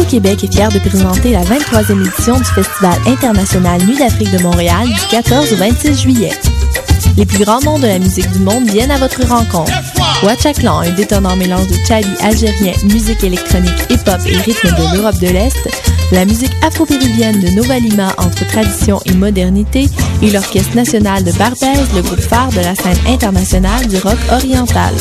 Lutte au Québec est fier de présenter la 23e édition du Festival international Nuit d'Afrique de Montréal du 14 au 26 juillet. Les plus grands noms de la musique du monde viennent à votre rencontre. Watchaklan, un détonnant mélange de chabi algérien, musique électronique, hip-hop et rythme de l'Europe de l'Est, la musique afro-péruvienne de Nova Lima entre tradition et modernité et l'Orchestre national de Barbès, le groupe phare de la scène internationale du rock oriental.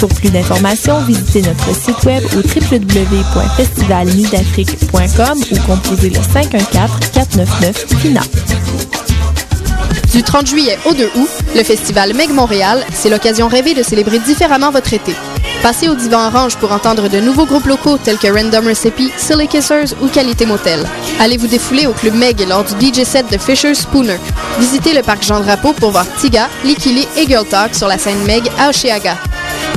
Pour plus d'informations, visitez notre site web au www.festivalnudafrique.com ou composez le 514-499-FINA. Du 30 juillet au 2 août, le festival Meg Montréal, c'est l'occasion rêvée de célébrer différemment votre été. Passez au divan orange pour entendre de nouveaux groupes locaux tels que Random Recipe, Silly Kissers ou Qualité Motel. Allez vous défouler au club Meg lors du DJ set de Fisher Spooner. Visitez le parc Jean Drapeau pour voir Tiga, Likili et Girl Talk sur la scène Meg à Oshiaga.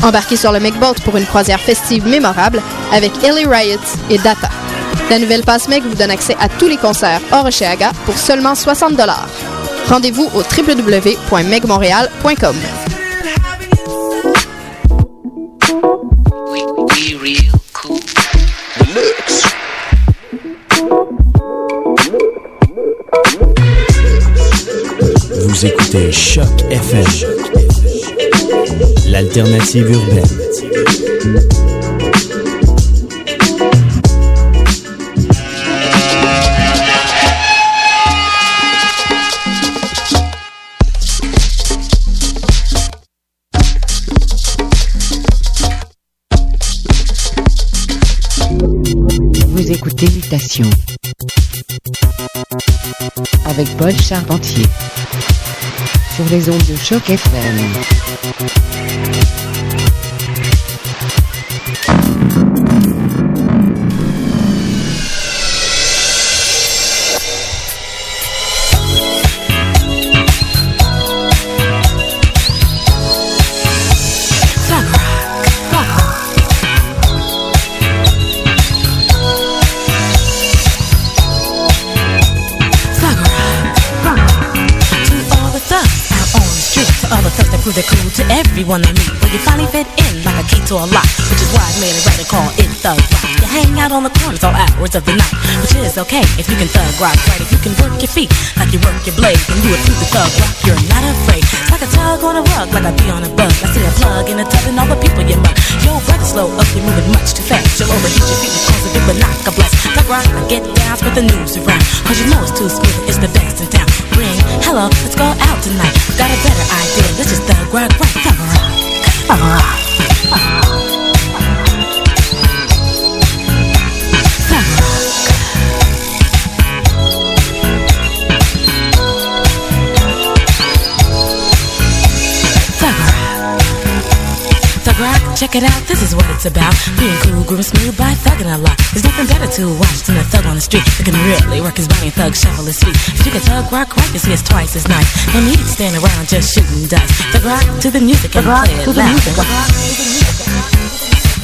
Embarquez sur le Meg Boat pour une croisière festive mémorable avec Ellie Riot et Data. La nouvelle passe Meg vous donne accès à tous les concerts hors pour seulement 60 Rendez-vous au www.megmontréal.com. Vous écoutez Choc FM, l'alternative urbaine. Vous écoutez Mutation avec Paul Charpentier sur les ondes de choc FM. Hours of the night, which is okay if you can thug rock right. If you can work your feet like you work your blade, then you a true thug rock. You're not afraid. It's like a tug on a rug, like I be on a bug. I see a plug in a tub and all the people you mug. Yo, brother, slow up, you're moving much too fast. You'll overheat your feet and cause a big but knock a blast. Thug rock, I get down, spread the news around, cause you know it's too smooth. It's the best in town. Ring, hello, let's go out tonight. Got a better idea. Let's just thug rock, right? Thug rock, thug rock. Thug rock. Check it out, this is what it's about. Being cool, grooving smooth by thugging a lot. There's nothing better to watch than a thug on the street can really work his body and thug shuffle his feet. If you can thug rock right, you see it's twice as nice. No need to stand around just shooting dice. Thug rock to the music and play it loud.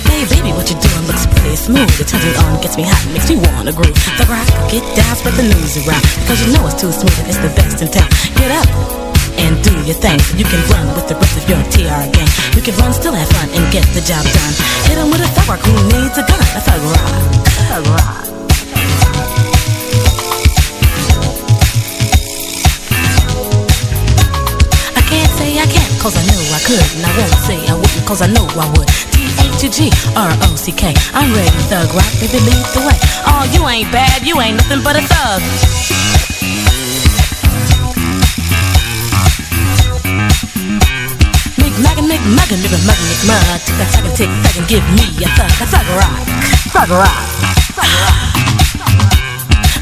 Hey baby, what you doing looks pretty smooth. It turns me on, gets me hot, makes me wanna groove. Thug rock, get down, spread the news around. Because you know it's too smooth and it's the best in town. Get up and do your thing. You can run with the rest of your TR gang. You can run, still have fun, and get the job done. Hit Hit 'em with a thug who needs a gun. A thug rock. Thug rock. I can't say I can't, cause I know I could. And I won't say I wouldn't, cause I know I would. T-H-U-G-R-O-C-K. I'm ready, thug rock, baby, lead the way. Oh, you ain't bad, you ain't nothing but a thug. Big Mac and living magnet mud. Take that second, take that and give me a thug, a thug rock, thug rock, thug rock.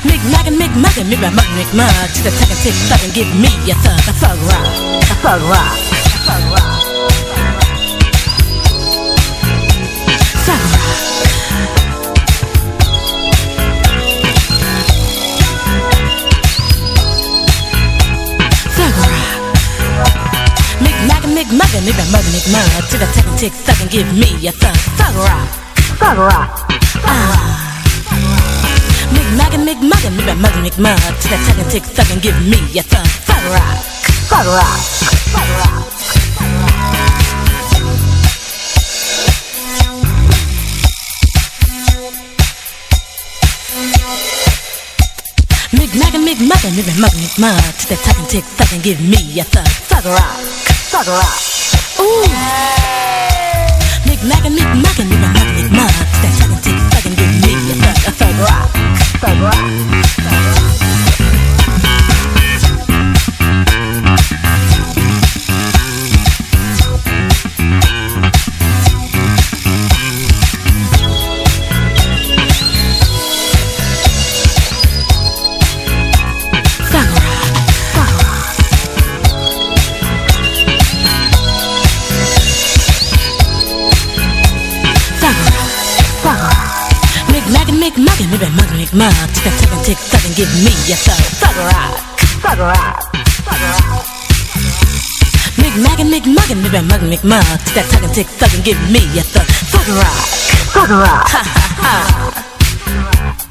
Mick Mac and Mick Mac and Mick Mac Mick Mac. Take that second, take that and give me a thug, a thug rock, a thug rock. me by mugging it mud to the tick tick thug and give me a thug thug rock thug rock. Ah. McMuggin, McMuggin, me by mugging McMud to the tick tick thug and give me a thug thug rock thug rock thug rock. McMuggin, McMuggin, me by mugging McMud to the tick tick thug and give me a thug thug rock thug rock. Ooh. That me a thug rock, thug rock. Mick muggin', maybe mug Mick mug. Tick a tick and tick tuck and give me a thug. Thug rock, thug rock, thug rock. Mick maggin', Mick muggin', maybe mug Mick mug. Tick a tuck and tick tuck and give me a thug. Thug rock, thug rock. Ha ha ha.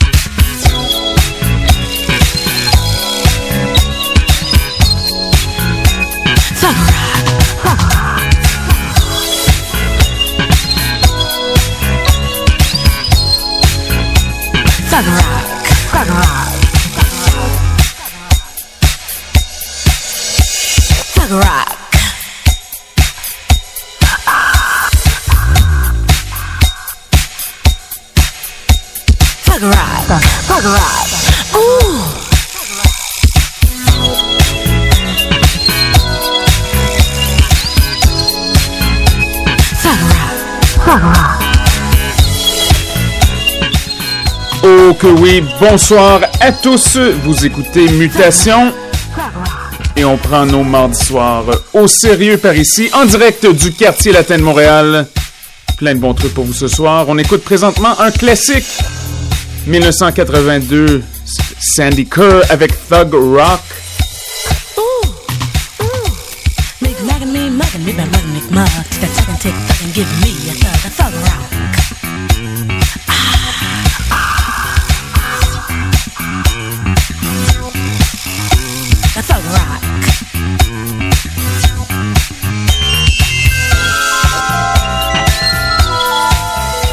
Que oui, bonsoir à tous, vous écoutez Mutation et on prend nos mardis soirs au sérieux par ici, en direct du quartier latin de Montréal. Plein de bons trucs pour vous ce soir. On écoute présentement un classique 1982, Sandy Kerr avec Thug Rock.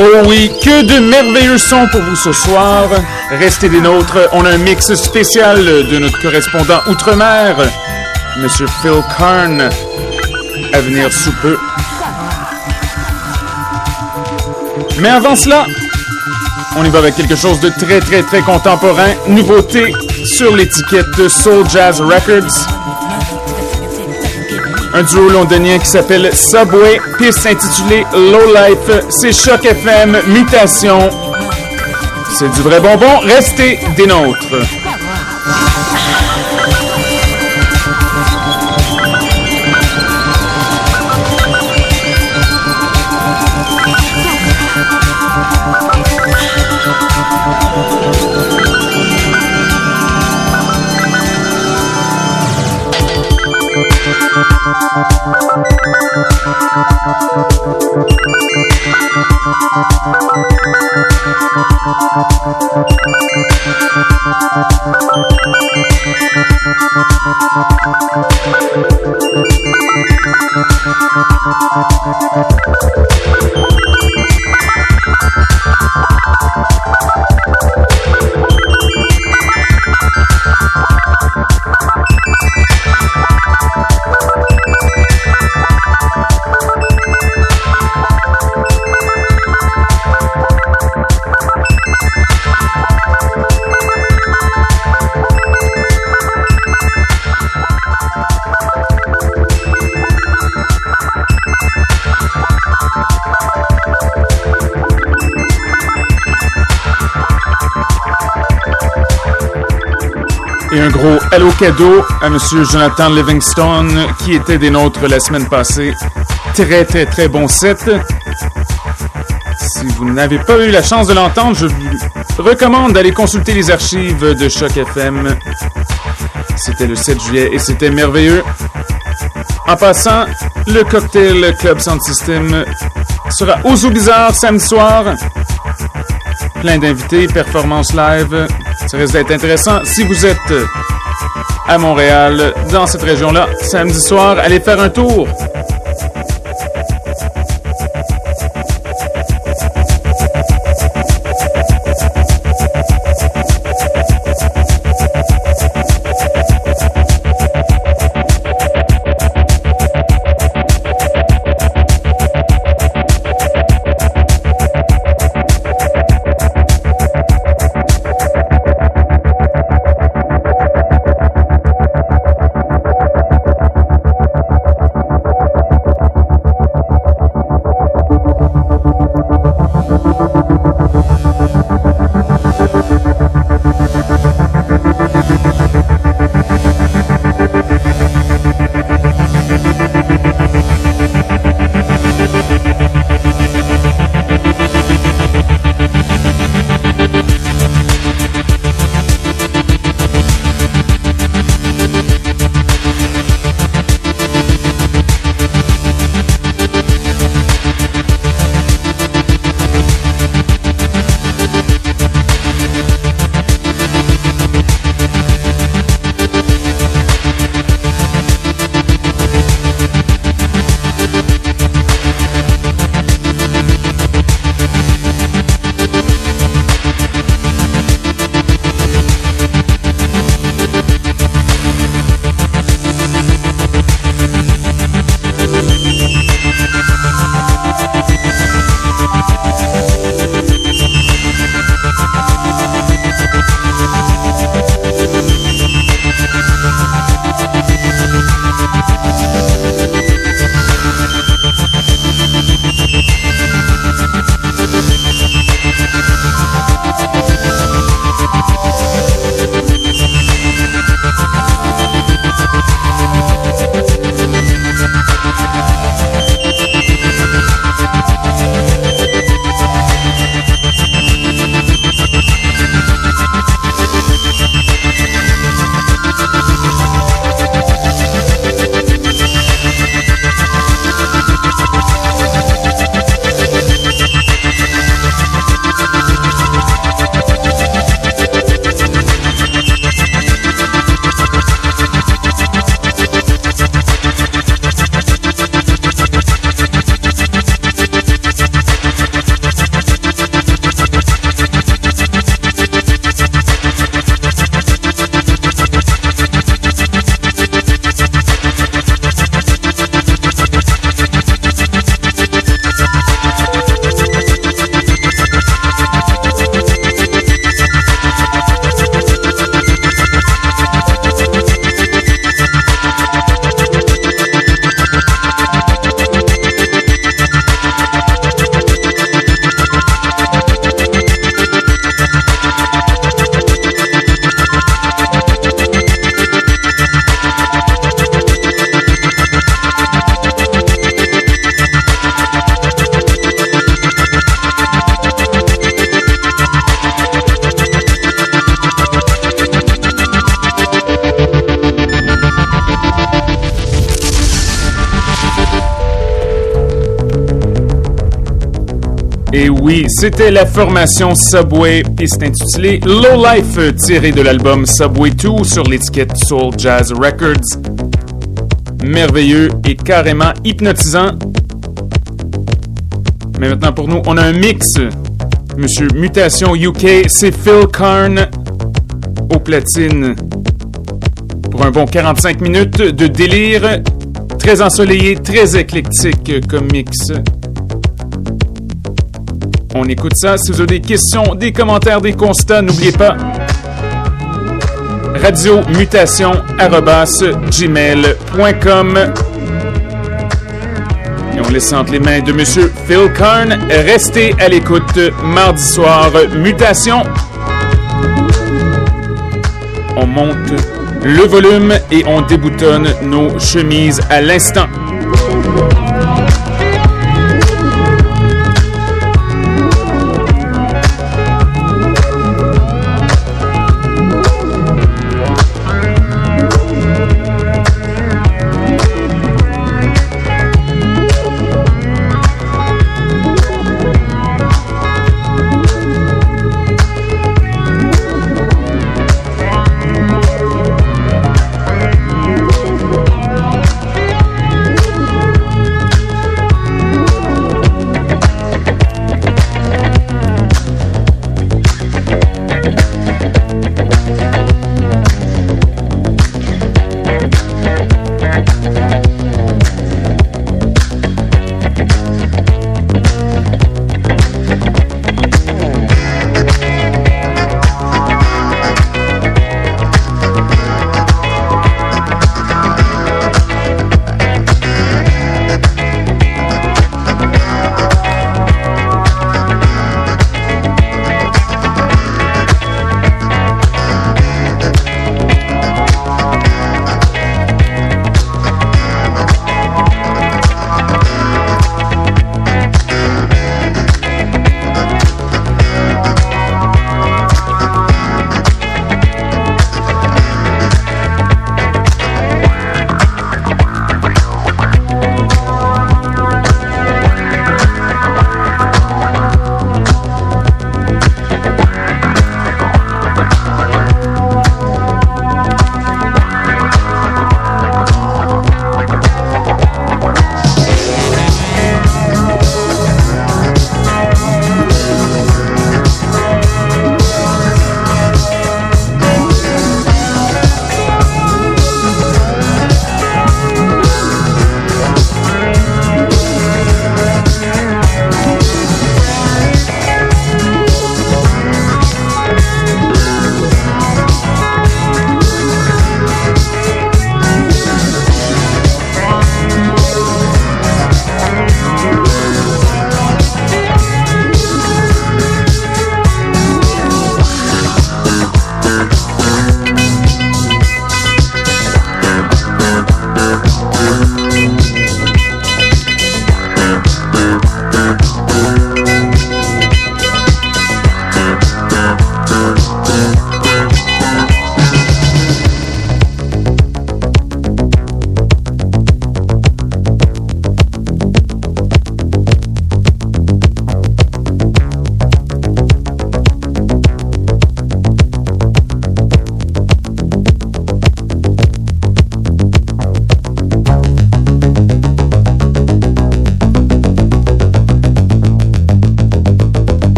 Oh oui, que de merveilleux sons pour vous ce soir. Restez des nôtres. On a un mix spécial de notre correspondant outre-mer, Monsieur Phil Karn, à venir sous peu. Mais avant cela, on y va avec quelque chose de très très très contemporain. Nouveauté sur l'étiquette Soul Jazz Records. Un duo londonien qui s'appelle Subway, piste intitulée Low Life. C'est Choc FM, Mutation. C'est du vrai bonbon. Restez des nôtres. Hello cadeau à Monsieur Jonathan Livingstone qui était des nôtres la semaine passée. Très très très bon set. Si vous n'avez pas eu la chance de l'entendre, je vous recommande d'aller consulter les archives de Choc FM. C'était le 7 juillet et c'était merveilleux. En passant, le cocktail Club Sound System sera au Zoo Bizarre samedi soir. Plein d'invités, performances live. Ça risque d'être intéressant. Si vous êtes à Montréal, dans cette région-là, samedi soir, allez faire un tour. Et oui, c'était la formation Subway, piste intitulée Low Life, tirée de l'album Subway 2 sur l'étiquette Soul Jazz Records. Merveilleux et carrément hypnotisant. Mais maintenant pour nous, on a un mix. Monsieur Mutation UK, c'est Phil Karn au platine. Pour un bon 45 minutes de délire, très ensoleillé, très éclectique comme mix. On écoute ça. Si vous avez des questions, des commentaires, des constats, n'oubliez pas radio mutation gmail.com et on laisse entre les mains de Monsieur Phil Karn. Restez à l'écoute mardi soir. Mutation. On monte le volume et on déboutonne nos chemises à l'instant.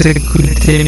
Vous écoutez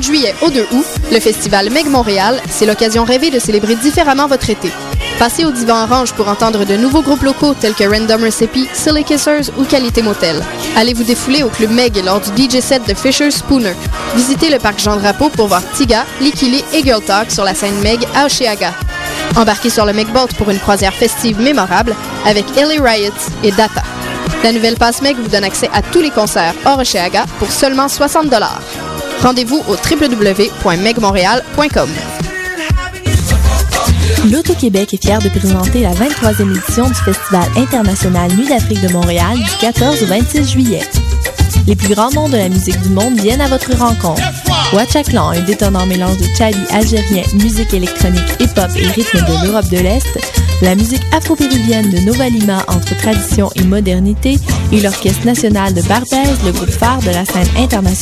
30 juillet au 2 août, le festival Meg Montréal, c'est l'occasion rêvée de célébrer différemment votre été. Passez au Divan Orange pour entendre de nouveaux groupes locaux tels que Random Recipe, Silly Kissers ou Qualité Motel. Allez vous défouler au Club Meg lors du DJ set de Fisher Spooner. Visitez le parc Jean Drapeau pour voir Tiga, Likili et Girl Talk sur la scène Meg à Oshéaga. Embarquez sur le Megboat pour une croisière festive mémorable avec Ellie Riot et Data. La nouvelle passe Meg vous donne accès à tous les concerts hors Oshéaga pour seulement 60 Rendez-vous au www.megmontréal.com. L'Auto-Québec est fier de présenter la 23e édition du Festival international Nuit d'Afrique de Montréal du 14 au 26 juillet. Les plus grands noms de la musique du monde viennent à votre rencontre. Watchaklan, un détonnant mélange de tchabi algérien, musique électronique, hip-hop et rythme de l'Europe de l'Est, la musique afro-péruvienne de Nova Lima entre tradition et modernité et l'Orchestre national de Barbès, le groupe phare de la scène internationale